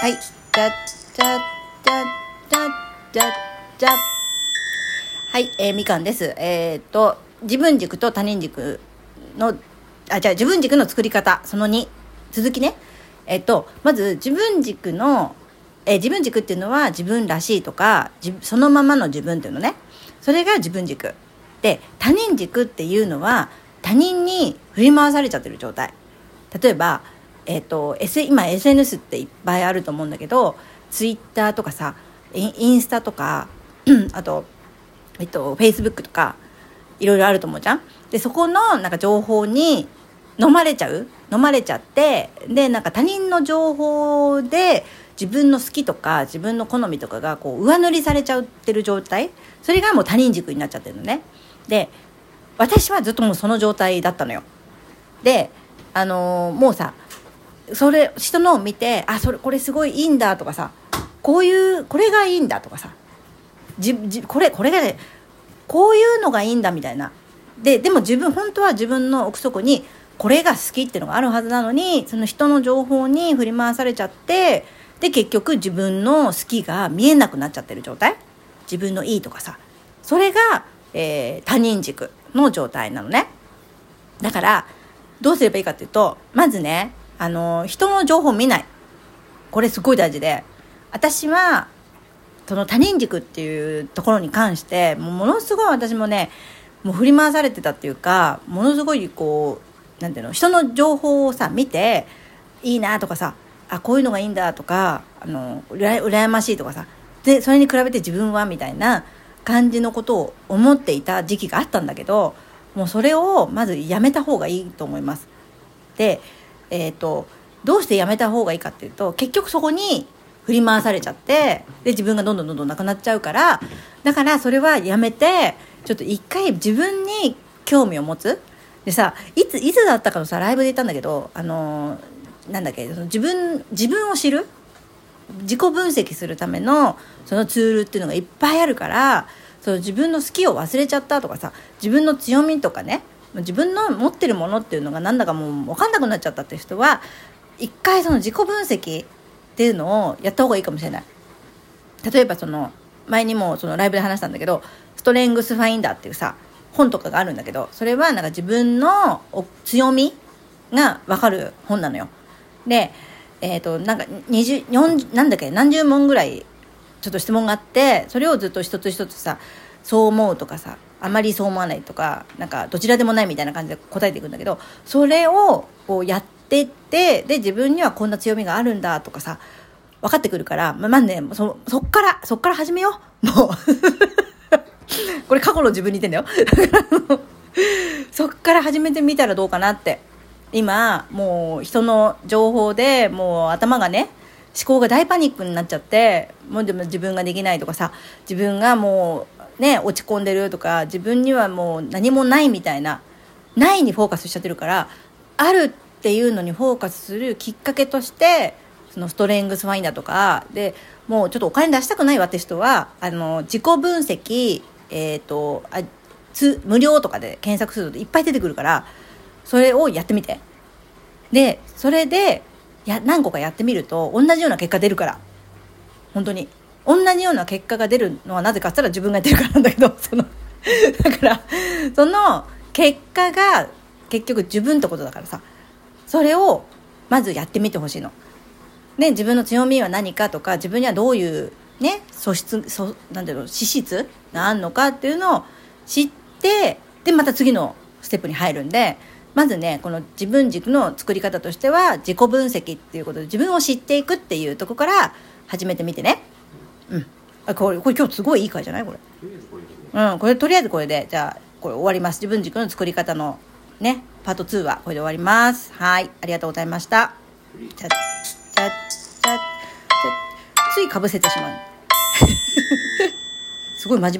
はい。じゃ、じゃ、じゃ、じゃ、じゃ、じゃ。はい、えー、みかんです。えー、っと、自分軸と他人軸の、あ、じゃあ自分軸の作り方、その2。続きね。えー、っと、まず自分軸の、えー、自分軸っていうのは自分らしいとか、そのままの自分っていうのね。それが自分軸。で、他人軸っていうのは、他人に振り回されちゃってる状態。例えば、え、ー、と、今 SNS っていっぱいあると思うんだけど、ツイッターとかさ、インスタとか、あと、えっと、フェイスブックとか、いろいろあると思うじゃん？で、そこのなんか情報に飲まれちゃう？飲まれちゃって、で、なんか他人の情報で自分の好きとか自分の好みとかがこう上塗りされちゃってる状態？それがもう他人軸になっちゃってるのね。で、私はずっともうその状態だったのよ。で、あのー、もうさ、それ人のを見てあそれこれすごいいいんだとかさこういうこれがいいんだとかさじじこれこれがねこういうのがいいんだみたいな。ででも自分本当は自分の奥底にこれが好きっていうのがあるはずなのにその人の情報に振り回されちゃってで結局自分の好きが見えなくなっちゃってる状態？自分のいいとかさ。それが、えー、他人軸の状態なのね。だからどうすればいいかっていうとまずねあの、人の情報見ない。これすごい大事で。私は、その他人軸っていうところに関して、もうものすごい私もね、もう振り回されてたっていうか、ものすごいこう、なんていうの、人の情報をさ、見て、いいなとかさ、あ、こういうのがいいんだとか、あの、うら羨ましいとかさ、で、それに比べて自分はみたいな感じのことを思っていた時期があったんだけど、もうそれをまずやめた方がいいと思います。で、えーと、どうしてやめた方がいいかっていうと結局そこに振り回されちゃってで自分がどんどんどんどんなくなっちゃうからだからそれはやめてちょっと一回自分に興味を持つ。でさいついつだったかのさライブで言ったんだけどあのなんだっけその自分自分を知る自己分析するためのそのツールっていうのがいっぱいあるからその自分の好きを忘れちゃったとかさ自分の強みとかね自分の持ってるものっていうのがなんだかもう分かんなくなっちゃったって人は一回その自己分析っていうのをやった方がいいかもしれない。例えばその前にもそのライブで話したんだけどストレングスファインダーっていうさ本とかがあるんだけどそれはなんか自分の強みが分かる本なのよ。でえっ、ー、となんか24なんだっけ何十問ぐらいちょっと質問があってそれをずっと一つ一つさそう思うとかさあまりそう思わないとかなんかどちらでもないみたいな感じで答えていくんだけどそれをこうやってってで自分にはこんな強みがあるんだとかさ分かってくるからまあねそそっからそっから始めよう。もう。これ過去の自分に言ってんだよ。そっから始めてみたらどうかなって。今もう人の情報でもう頭がね思考が大パニックになっちゃってもうでも自分ができないとかさ自分がもうね落ち込んでるとか自分にはもう何もないみたいなないにフォーカスしちゃってるからあるっていうのにフォーカスするきっかけとしてそのストレングスファインダーとかでもうちょっとお金出したくないわって人はあの自己分析、えーと、あつ無料とかで検索するといっぱい出てくるからそれをやってみて。でそれでや何個かやってみると同じような結果出るから。本当に。同じような結果が出るのはなぜかっつったら自分がやってるからなんだけど そのだからその結果が結局自分ってことだからさ。それをまずやってみてほしいの。で自分の強みは何かとか自分にはどういうね素質そなんていうの資質があるのかっていうのを知ってでまた次のステップに入るんでまずねこの自分軸の作り方としては自己分析っていうことで自分を知っていくっていうとこから始めてみてね。うん。あこれこれ今日すごいいい回じゃない？これ。うんこれとりあえずこれでじゃあこれ終わります。自分軸の作り方のねパート2はこれで終わります。はい。ありがとうございました。じゃじゃじゃついかぶせてしまう。すごい真面目